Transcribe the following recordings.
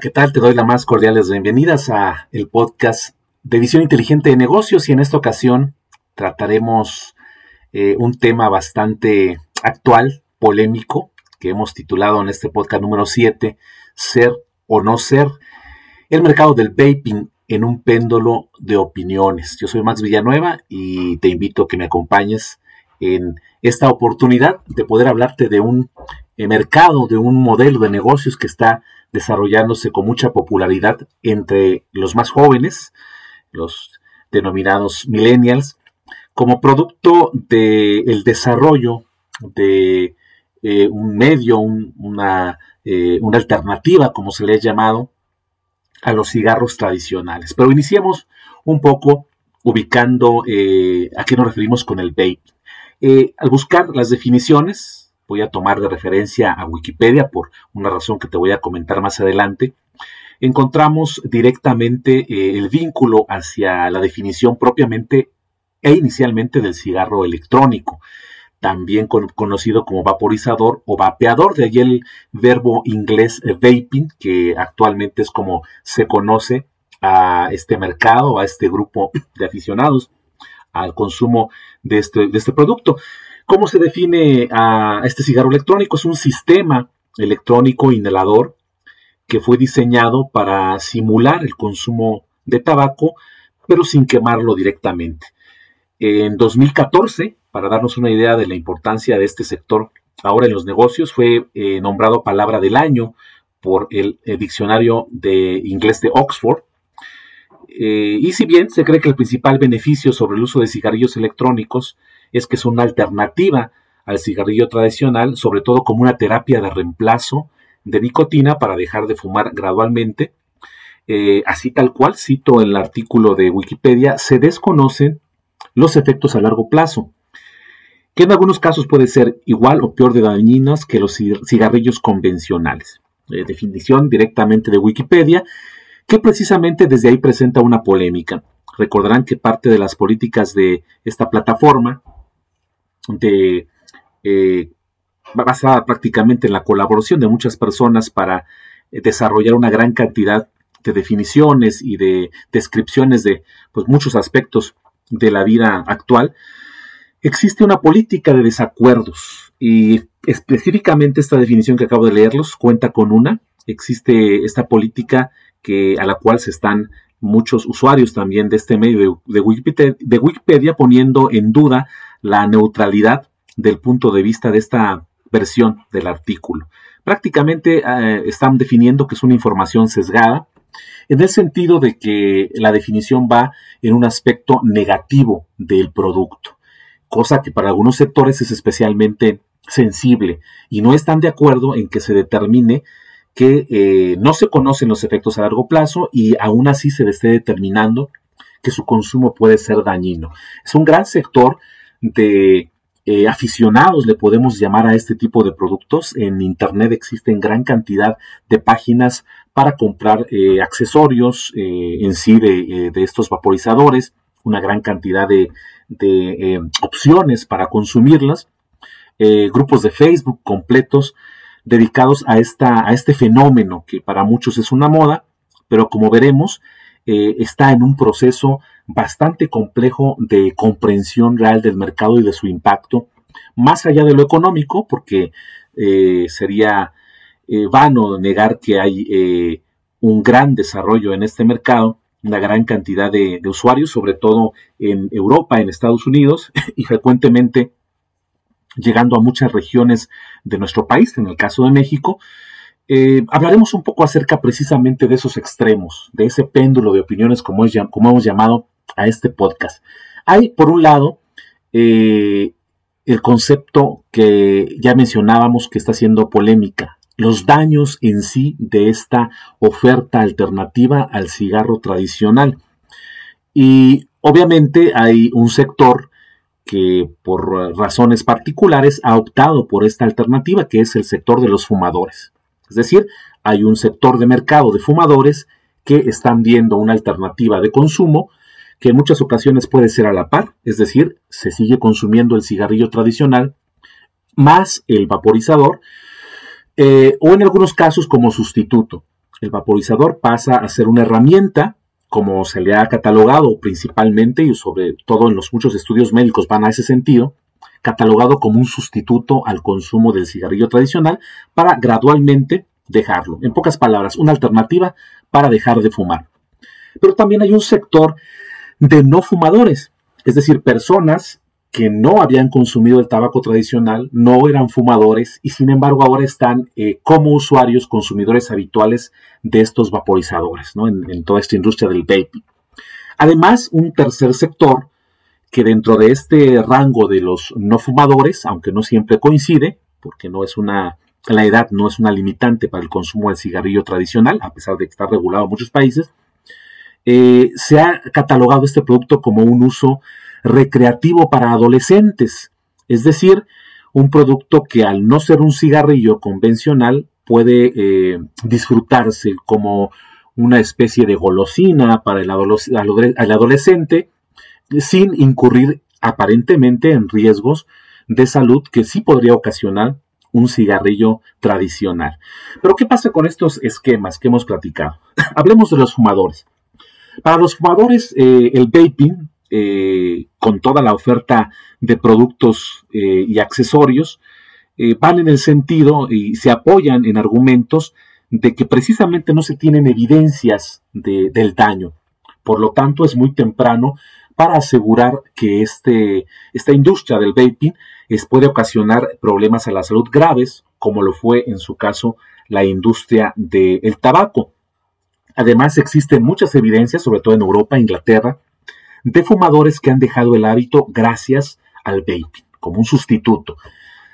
¿qué tal? Te doy la más cordiales bienvenidas a el podcast de Visión Inteligente de Negocios y en esta ocasión trataremos eh, un tema bastante actual, polémico, que hemos titulado en este podcast número 7, Ser o no ser, el mercado del vaping en un péndulo de opiniones. Yo soy Max Villanueva y te invito a que me acompañes en esta oportunidad de poder hablarte de un eh, mercado, de un modelo de negocios que está desarrollándose con mucha popularidad entre los más jóvenes, los denominados millennials, como producto del desarrollo de eh, un medio, una, eh, una, alternativa, como se le ha llamado, a los cigarros tradicionales. Pero iniciemos un poco ubicando eh, a qué nos referimos con el vape. al buscar las definiciones, voy a tomar de referencia a Wikipedia por una razón que te voy a comentar más adelante, encontramos directamente eh, el vínculo hacia la definición propiamente e inicialmente del cigarro electrónico, también conocido como vaporizador o vapeador, de ahí el verbo inglés eh, vaping, que actualmente es como se conoce a este mercado, a este grupo de aficionados al consumo de este, de este producto. ¿Cómo se define a este cigarro electrónico? Es un sistema electrónico inhalador que fue diseñado para simular el consumo de tabaco, pero sin quemarlo directamente. En 2014, para darnos una idea de la importancia de este sector ahora en los negocios, fue eh, nombrado palabra del año por el, diccionario de inglés de Oxford. Eh, y si bien se cree que el principal beneficio sobre el uso de cigarrillos electrónicos es que es una alternativa al cigarrillo tradicional, sobre todo como una terapia de reemplazo de nicotina para dejar de fumar gradualmente. Eh, así tal cual, cito el artículo de Wikipedia, se desconocen los efectos a largo plazo, que en algunos casos puede ser igual o peor de dañinos que los cigarrillos convencionales. Eh, definición directamente de Wikipedia, que precisamente desde ahí presenta una polémica. Recordarán que parte de las políticas de esta plataforma de eh, basada prácticamente en la colaboración de muchas personas para eh, desarrollar una gran cantidad de definiciones y de descripciones de pues, muchos aspectos de la vida actual, existe una política de desacuerdos y específicamente esta definición que acabo de leerlos cuenta con una, existe esta política que, a la cual se están muchos usuarios también de este medio de, Wikipedia, poniendo en duda la neutralidad del punto de vista de esta versión del artículo. Prácticamente eh, están definiendo que es una información sesgada, en el sentido de que la definición va en un aspecto negativo del producto, cosa que para algunos sectores es especialmente sensible y no están de acuerdo en que se determine que eh, no se conocen los efectos a largo plazo y aún así se esté determinando que su consumo puede ser dañino. Es un gran sector de eh, aficionados, le podemos llamar a este tipo de productos. En Internet existen gran cantidad de páginas para comprar eh, accesorios en sí de, estos vaporizadores, una gran cantidad de opciones para consumirlas, grupos de Facebook completos dedicados a, esta, a este fenómeno que para muchos es una moda, pero como veremos, eh, está en un proceso bastante complejo de comprensión real del mercado y de su impacto, más allá de lo económico, porque eh, sería eh, vano negar que hay un gran desarrollo en este mercado, una gran cantidad de, de usuarios, sobre todo en Europa, en Estados Unidos, y frecuentemente llegando a muchas regiones de nuestro país, en el caso de México. Eh, hablaremos un poco acerca precisamente de esos extremos, de ese péndulo de opiniones, como, hemos llamado a este podcast. Hay, por un lado, eh, el concepto que ya mencionábamos que está siendo polémica, los daños en sí de esta oferta alternativa al cigarro tradicional. Y obviamente hay un sector que por razones particulares ha optado por esta alternativa, que es el sector de los fumadores. Es decir, hay un sector de mercado de fumadores que están viendo una alternativa de consumo que en muchas ocasiones puede ser a la par, es decir, se sigue consumiendo el cigarrillo tradicional más el vaporizador, eh, o en algunos casos como sustituto. el vaporizador pasa a ser una herramienta, como se le ha catalogado principalmente y sobre todo en los muchos estudios médicos van a ese sentido, catalogado como un sustituto al consumo del cigarrillo tradicional para gradualmente dejarlo. En pocas palabras, una alternativa para dejar de fumar. Pero también hay un sector de no fumadores, es decir, personas que no habían consumido el tabaco tradicional, no eran fumadores y sin embargo ahora están eh, como usuarios, consumidores habituales de estos vaporizadores ¿no? en, toda esta industria del vaping. Además, un tercer sector que dentro de este rango de los no fumadores, aunque no siempre coincide, porque no es una, la edad no es una limitante para el consumo del cigarrillo tradicional, a pesar de que está regulado en muchos países, eh, se ha catalogado este producto como un uso recreativo para adolescentes, es decir, un producto que al no ser un cigarrillo convencional puede eh, disfrutarse como una especie de golosina para el, adolescente sin incurrir aparentemente en riesgos de salud que sí podría ocasionar un cigarrillo tradicional. Pero ¿qué pasa con estos esquemas que hemos platicado? Hablemos de los fumadores. Para los fumadores, eh, el vaping, eh, con toda la oferta de productos eh, y accesorios, van en el sentido y se apoyan en argumentos de que precisamente no se tienen evidencias del daño. Por lo tanto, es muy temprano para asegurar que este, esta industria del vaping puede ocasionar problemas a la salud graves, como lo fue en su caso la industria del tabaco. Además, existen muchas evidencias, sobre todo en Europa Inglaterra, de fumadores que han dejado el hábito gracias al vaping, como un sustituto.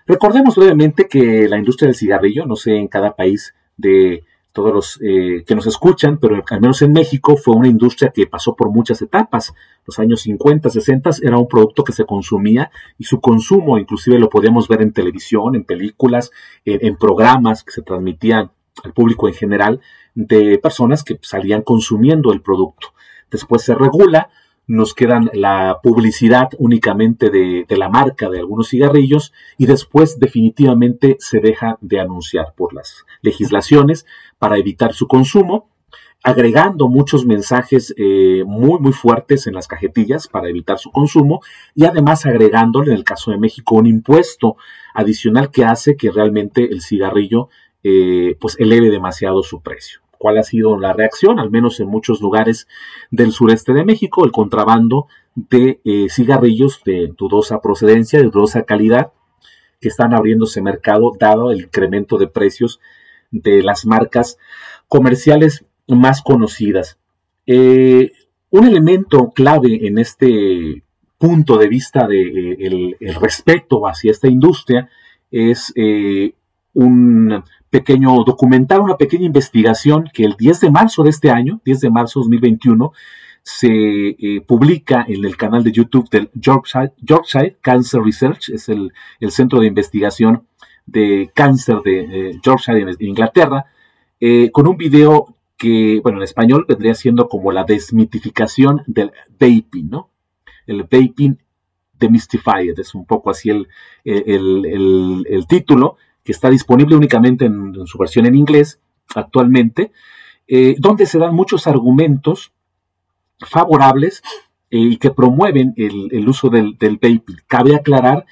Recordemos brevemente que la industria del cigarrillo, no sé en cada país de todos los eh, que nos escuchan, pero al menos en México fue una industria que pasó por muchas etapas. Los años 50, 60 era un producto que se consumía y su consumo inclusive lo podíamos ver en televisión, en películas, en programas que se transmitían al público en general de personas que salían consumiendo el producto. Después se regula, nos quedan la publicidad únicamente de, la marca de algunos cigarrillos y después definitivamente se deja de anunciar por las legislaciones para evitar su consumo, agregando muchos mensajes eh, muy muy fuertes en las cajetillas para evitar su consumo y además agregándole en el caso de México un impuesto adicional que hace que realmente el cigarrillo eh, pues eleve demasiado su precio cuál ha sido la reacción, al menos en muchos lugares del sureste de México, el contrabando de eh, cigarrillos de dudosa procedencia, de dudosa calidad, que están abriéndose mercado dado el incremento de precios de las marcas comerciales más conocidas. Eh, un elemento clave en este punto de vista del de, el respeto hacia esta industria es eh, un pequeño documental, una pequeña investigación que el 10 de marzo de este año, 10 de marzo de 2021, se eh, publica en el canal de YouTube del Yorkshire, Yorkshire Cancer Research, es el, centro de investigación de cáncer de eh, Yorkshire en Inglaterra, eh, con un video que, bueno, en español vendría siendo como la desmitificación del vaping, ¿no? El vaping demystified, es un poco así el, el título, que está disponible únicamente en, su versión en inglés actualmente, eh, donde se dan muchos argumentos favorables eh, y que promueven el, uso del, del vaping. Cabe aclarar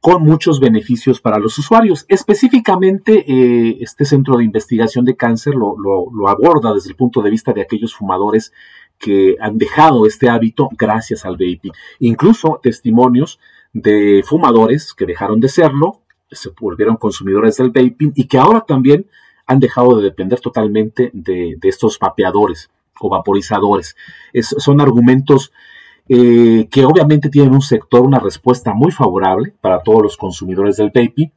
con muchos beneficios para los usuarios. Específicamente, eh, este centro de investigación de cáncer lo, lo, aborda desde el punto de vista de aquellos fumadores que han dejado este hábito gracias al vaping. Incluso testimonios de fumadores que dejaron de serlo se volvieron consumidores del vaping y que ahora también han dejado de depender totalmente de, estos vapeadores o vaporizadores. son argumentos eh, que obviamente tienen un sector, una respuesta muy favorable para todos los consumidores del vaping,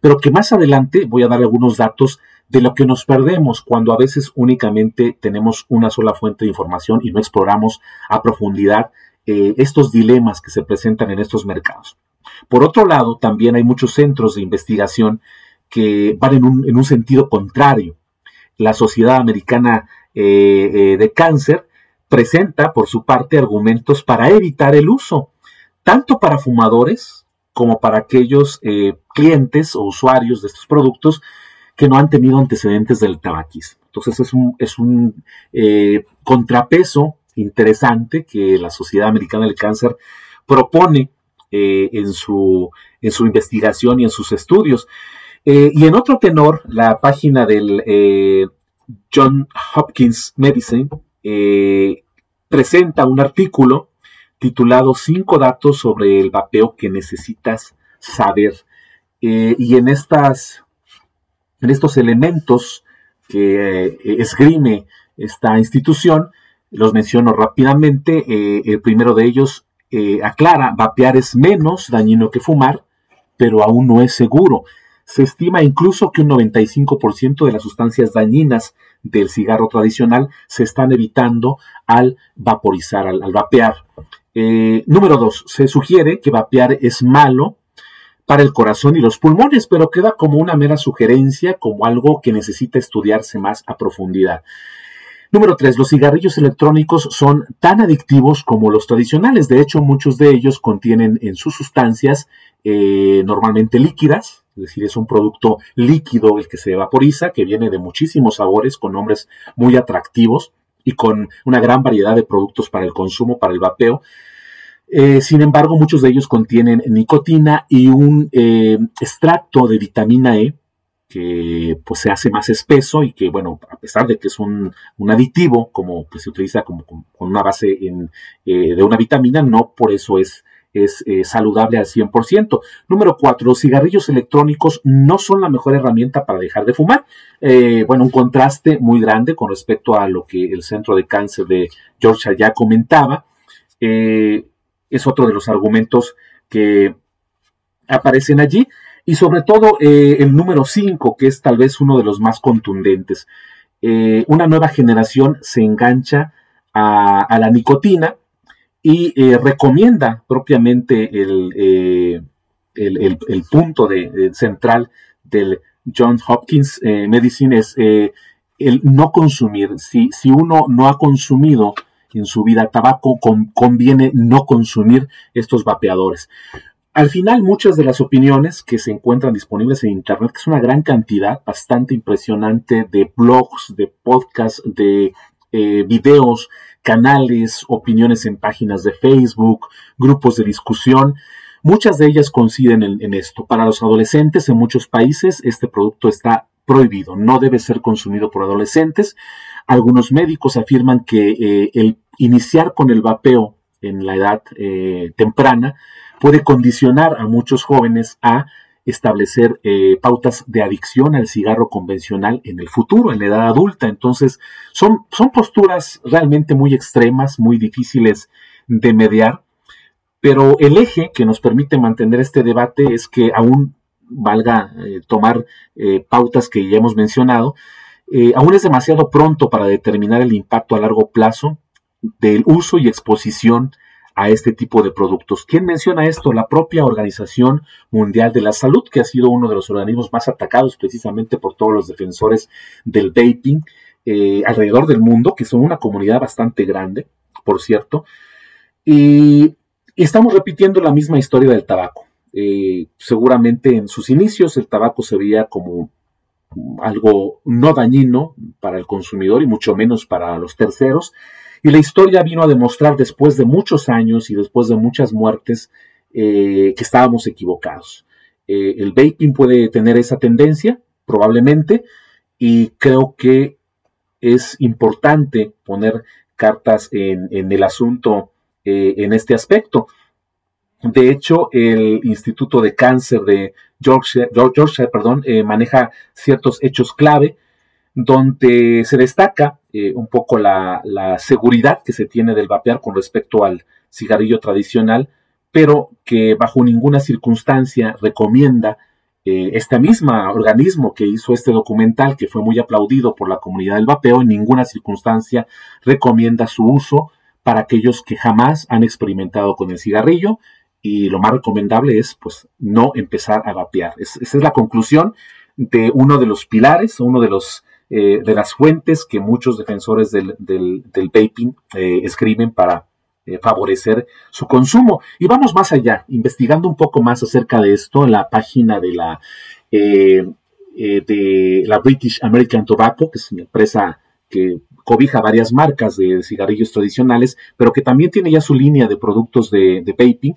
pero que más adelante voy a dar algunos datos de lo que nos perdemos cuando a veces únicamente tenemos una sola fuente de información y no exploramos a profundidad eh, estos dilemas que se presentan en estos mercados. Por otro lado, también hay muchos centros de investigación que van en un, sentido contrario. La Sociedad Americana eh, eh, de Cáncer presenta, por su parte, argumentos para evitar el uso, tanto para fumadores como para aquellos eh, clientes o usuarios de estos productos que no han tenido antecedentes del tabaquismo. Entonces es un, es un contrapeso interesante que la Sociedad Americana del Cáncer propone eh, en, su, en su investigación y en sus estudios. Eh, y en otro tenor, la página del John Hopkins Medicine presenta un artículo titulado Cinco datos sobre el vapeo que necesitas saber. y en estas en estos elementos que eh, esgrime esta institución, los menciono rápidamente. Eh, el primero de ellos eh, aclara, vapear es menos dañino que fumar, pero aún no es seguro. Se estima incluso que un 95% de las sustancias dañinas del cigarro tradicional se están evitando al vaporizar, al, vapear. número dos, se sugiere que vapear es malo para el corazón y los pulmones, pero queda como una mera sugerencia, como algo que necesita estudiarse más a profundidad. Número 3. Los cigarrillos electrónicos son tan adictivos como los tradicionales. De hecho, muchos de ellos contienen en sus sustancias eh, normalmente líquidas, es decir, es un producto líquido el que se vaporiza, que viene de muchísimos sabores, con nombres muy atractivos y con una gran variedad de productos para el consumo, para el vapeo. Eh, sin embargo, muchos de ellos contienen nicotina y un eh, extracto de vitamina E que pues, se hace más espeso y que, bueno, a pesar de que es un, aditivo, como pues, se utiliza como, con una base eh, de una vitamina, no por eso es, es saludable al 100%. Número cuatro, los cigarrillos electrónicos no son la mejor herramienta para dejar de fumar. bueno, un contraste muy grande con respecto a lo que el Centro de Cáncer de Georgia ya comentaba es otro de los argumentos que aparecen allí. Y sobre todo eh, el número 5, que es tal vez uno de los más contundentes. Eh, una nueva generación se engancha a, la nicotina y eh, recomienda propiamente el, el, punto de, central del John Hopkins Medicine es el no consumir. Si, si uno no ha consumido en su vida tabaco, conviene no consumir estos vapeadores. Al final, muchas de las opiniones que se encuentran disponibles en Internet, que es una gran cantidad, bastante impresionante, de blogs, de podcasts, de eh, videos, canales, opiniones en páginas de Facebook, grupos de discusión, muchas de ellas coinciden en esto. Para los adolescentes en muchos países, este producto está prohibido, no debe ser consumido por adolescentes. Algunos médicos afirman que eh, el iniciar con el vapeo en la edad eh, temprana puede condicionar a muchos jóvenes a establecer eh, pautas de adicción al cigarro convencional en el futuro, en la edad adulta. Entonces, son, son posturas realmente muy extremas, muy difíciles de mediar, pero el eje que nos permite mantener este debate es que aún valga tomar pautas que ya hemos mencionado, eh, aún es demasiado pronto para determinar el impacto a largo plazo del uso y exposición a este tipo de productos. ¿Quién menciona esto? La propia Organización Mundial de la Salud, que ha sido uno de los organismos más atacados precisamente por todos los defensores del vaping eh, alrededor del mundo, que son una comunidad bastante grande, por cierto. Y, estamos repitiendo la misma historia del tabaco. Eh, seguramente en sus inicios el tabaco se veía como algo no dañino para el consumidor y mucho menos para los terceros. Y la historia vino a demostrar después de muchos años y después de muchas muertes eh, que estábamos equivocados. Eh, el vaping puede tener esa tendencia, probablemente, y creo que es importante poner cartas en, el asunto eh, en este aspecto. De hecho, el Instituto de Cáncer de Georgia, maneja ciertos hechos clave donde se destaca eh, un poco la, seguridad que se tiene del vapear con respecto al cigarrillo tradicional, pero que bajo ninguna circunstancia recomienda eh, este mismo organismo que hizo este documental, que fue muy aplaudido por la comunidad del vapeo, en ninguna circunstancia recomienda su uso para aquellos que jamás han experimentado con el cigarrillo y lo más recomendable es pues no empezar a vapear. esa es la conclusión de uno de los pilares, uno de los eh, de las fuentes que muchos defensores del, del, vaping eh, escriben para eh, favorecer su consumo. Y vamos más allá, investigando un poco más acerca de esto en la página de la de la British American Tobacco, que es una empresa que cobija varias marcas de cigarrillos tradicionales, pero que también tiene ya su línea de productos de, vaping.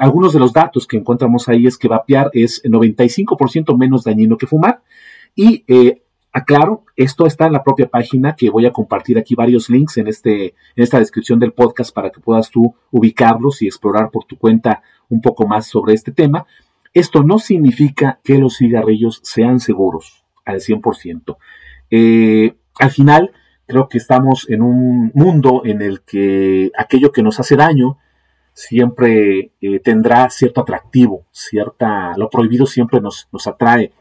Algunos de los datos que encontramos ahí es que vapear es 95% menos dañino que fumar y aclaro, esto está en la propia página que voy a compartir aquí varios links en, este, en esta descripción del podcast para que puedas tú ubicarlos y explorar por tu cuenta un poco más sobre este tema. Esto no significa que los cigarrillos sean seguros al 100%. Eh, al final, creo que estamos en un mundo en el que aquello que nos hace daño siempre eh, tendrá cierto atractivo, cierta, lo prohibido siempre nos, nos atrae.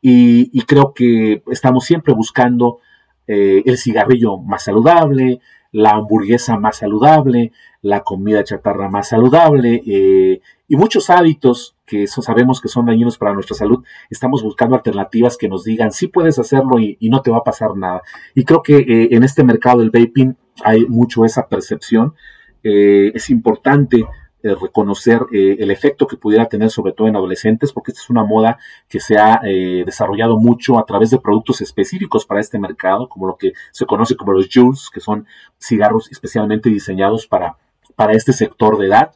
Y, creo que estamos siempre buscando eh, el cigarrillo más saludable, la hamburguesa más saludable, la comida chatarra más saludable eh, y muchos hábitos que sabemos que son dañinos para nuestra salud. Estamos buscando alternativas que nos digan sí puedes hacerlo y, no te va a pasar nada. Y creo que eh, en este mercado del vaping hay mucho esa percepción. es importante eh, reconocer eh, el efecto que pudiera tener sobre todo en adolescentes, porque esta es una moda que se ha eh, desarrollado mucho a través de productos específicos para este mercado, como lo que se conoce como los Jules, que son cigarros especialmente diseñados para, para este sector de edad,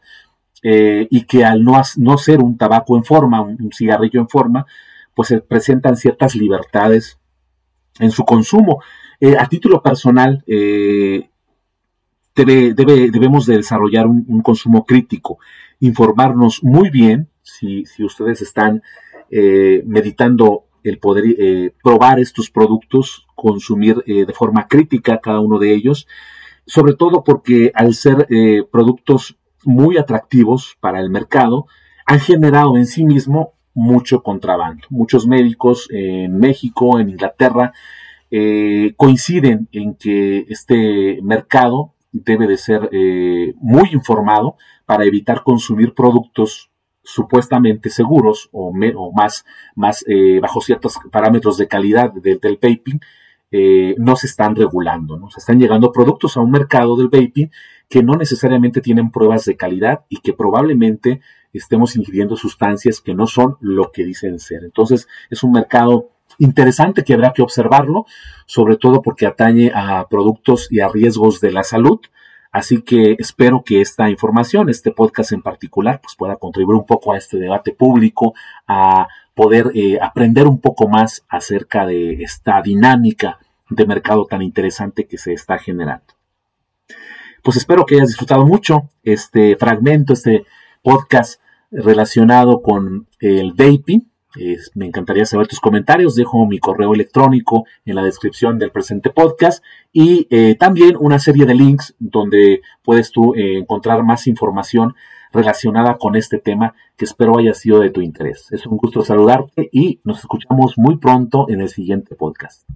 y que al no, no ser un tabaco en forma, un, cigarrillo en forma, pues se presentan ciertas libertades en su consumo. a título personal, debemos de desarrollar un, consumo crítico, informarnos muy bien si, ustedes están eh, meditando el poder eh, probar estos productos, consumir eh, de forma crítica cada uno de ellos, sobre todo porque al ser productos muy atractivos para el mercado, han generado en sí mismo mucho contrabando. Muchos médicos en México, en Inglaterra, coinciden en que este mercado debe de ser eh, muy informado para evitar consumir productos supuestamente seguros o, más, eh, bajo ciertos parámetros de calidad del vaping, eh, no se están regulando. ¿no? Se están llegando productos a un mercado del vaping que no necesariamente tienen pruebas de calidad y que probablemente estemos ingiriendo sustancias que no son lo que dicen ser. Entonces es un mercado interesante que habrá que observarlo, sobre todo porque atañe a productos y a riesgos de la salud. Así que espero que esta información, este podcast en particular, pues pueda contribuir un poco a este debate público, a poder eh, aprender un poco más acerca de esta dinámica de mercado tan interesante que se está generando. Pues espero que hayas disfrutado mucho este fragmento, este podcast relacionado con el vaping me encantaría saber tus comentarios. Dejo mi correo electrónico en la descripción del presente podcast y eh, también una serie de links donde puedes tú eh, encontrar más información relacionada con este tema que espero haya sido de tu interés. Es un gusto saludarte y nos escuchamos muy pronto en el siguiente podcast.